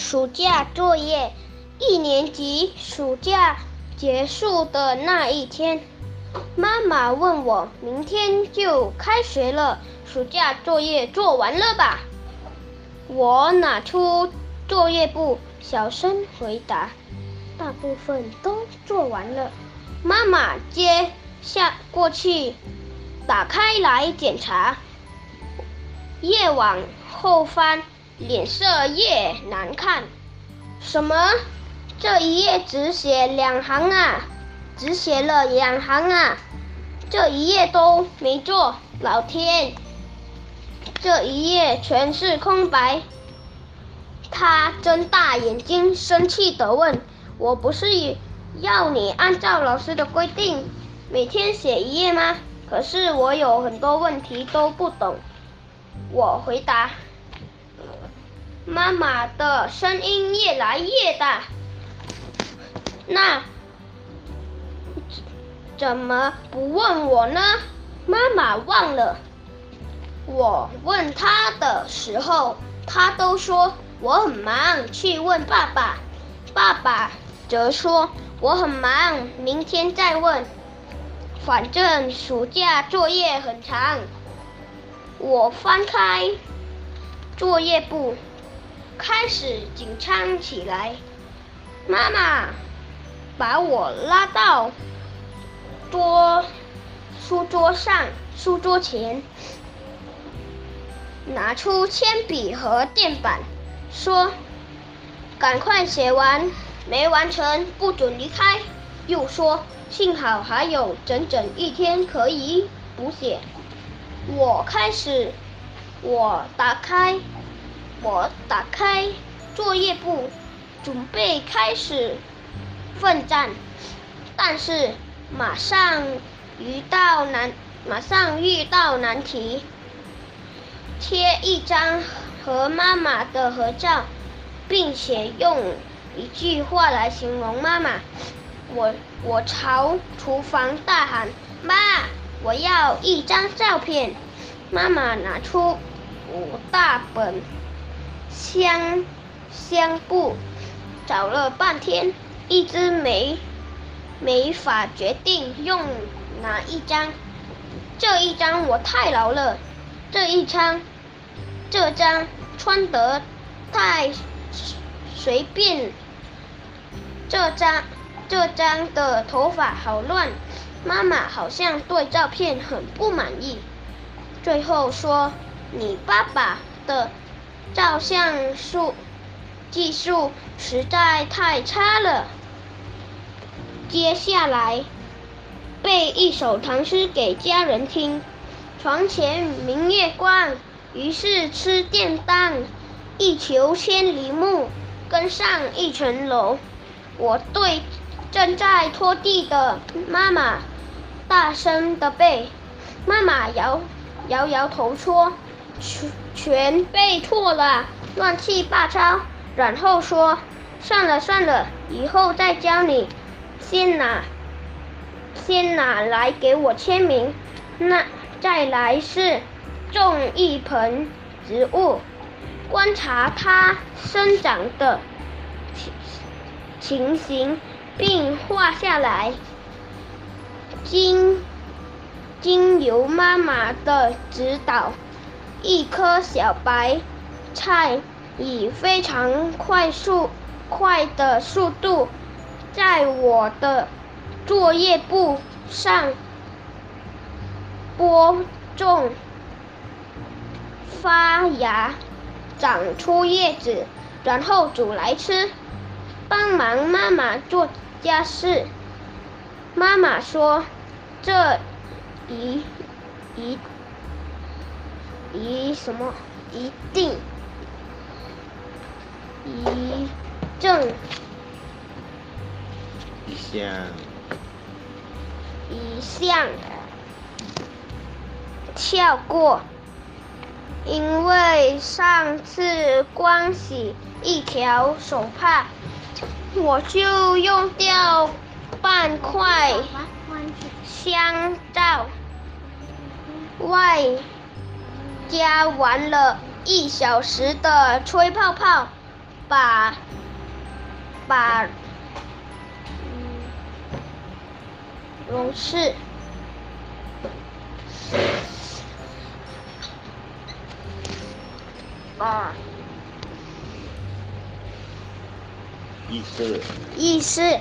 暑假作业，一年级暑假结束的那一天，妈妈问我：“明天就开学了，暑假作业做完了吧？”我拿出作业簿，小声回答：“大部分都做完了。”妈妈接下过去，打开来检查，越往后翻。脸色越难看。什么？这一页只写两行啊？只写了两行啊？这一页都没做。老天，这一页全是空白。他睁大眼睛，生气地问：“我不是要你按照老师的规定每天写一页吗？可是我有很多问题都不懂。”我回答。妈妈的声音越来越大。那怎么不问我呢？妈妈忘了。我问他的时候，他都说我很忙，去问爸爸。爸爸则说我很忙，明天再问。反正暑假作业很长。我翻开作业簿。开始紧张起来，妈妈把我拉到桌书桌上，书桌前，拿出铅笔和垫板，说：“赶快写完，没完成不准离开。”又说：“幸好还有整整一天可以补写。”我开始，我打开。我打开作业簿，准备开始奋战，但是马上遇到难，马上遇到难题。贴一张和妈妈的合照，并且用一句话来形容妈妈。我我朝厨房大喊：“妈，我要一张照片！”妈妈拿出五大本。香香布找了半天，一直没没法决定用哪一张。这一张我太老了，这一张这张穿得太随便，这张这张的头发好乱。妈妈好像对照片很不满意，最后说：“你爸爸的。”照相术技术实在太差了。接下来背一首唐诗给家人听。床前明月光，疑是吃便当。一球千里目，更上一层楼。我对正在拖地的妈妈大声的背，妈妈摇摇摇头说。全背错了，乱七八糟。然后说：“算了算了，以后再教你。先拿，先拿来给我签名。那再来是种一盆植物，观察它生长的情情形，并画下来。经经由妈妈的指导。”一颗小白菜以非常快速、快的速度，在我的作业簿上播种、发芽、长出叶子，然后煮来吃。帮忙妈妈做家事。妈妈说：“这一一。”一什么？一定，一正，一项，一项，跳过，因为上次光洗一条手帕，我就用掉半块香皂，外。加玩了一小时的吹泡泡，把把勇士把意思意识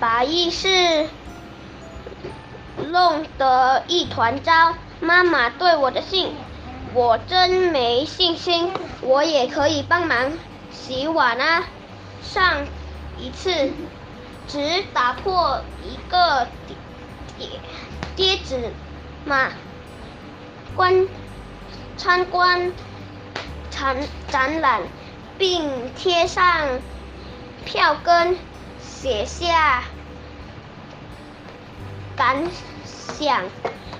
把意识弄得一团糟。妈妈对我的信，我真没信心。我也可以帮忙洗碗啊。上一次只打破一个碟碟子嘛。观参观展展览，并贴上票根，写下感想。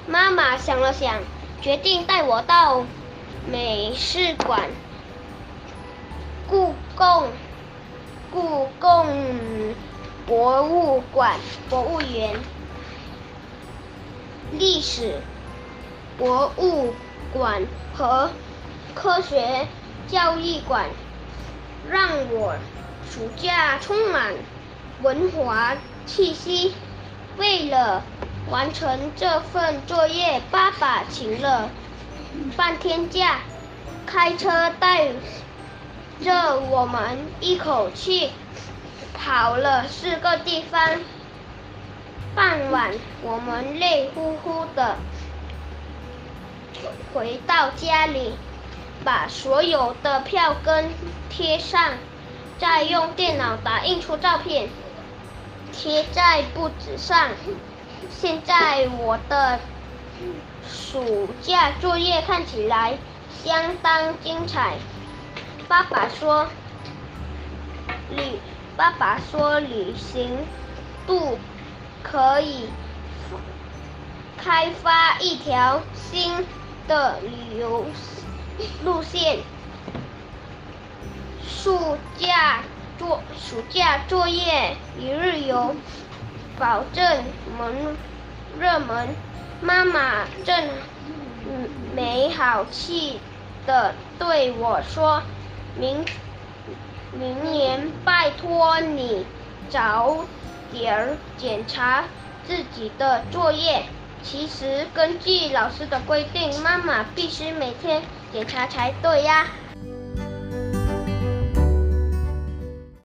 妈妈想了想，决定带我到美术馆、故宫、故宫博物馆、博物园、历史博物馆和科学教育馆，让我暑假充满文化气息。为了完成这份作业，爸爸请了半天假，开车带着我们一口气跑了四个地方。傍晚，我们累乎乎的回到家里，把所有的票根贴上，再用电脑打印出照片，贴在布纸上。现在我的暑假作业看起来相当精彩。爸爸说，旅爸爸说旅行度可以开发一条新的旅游路线。暑假作暑假作业一日游。保证门热门，妈妈正没好气的对我说：“明明年拜托你早点检查自己的作业。”其实根据老师的规定，妈妈必须每天检查才对呀。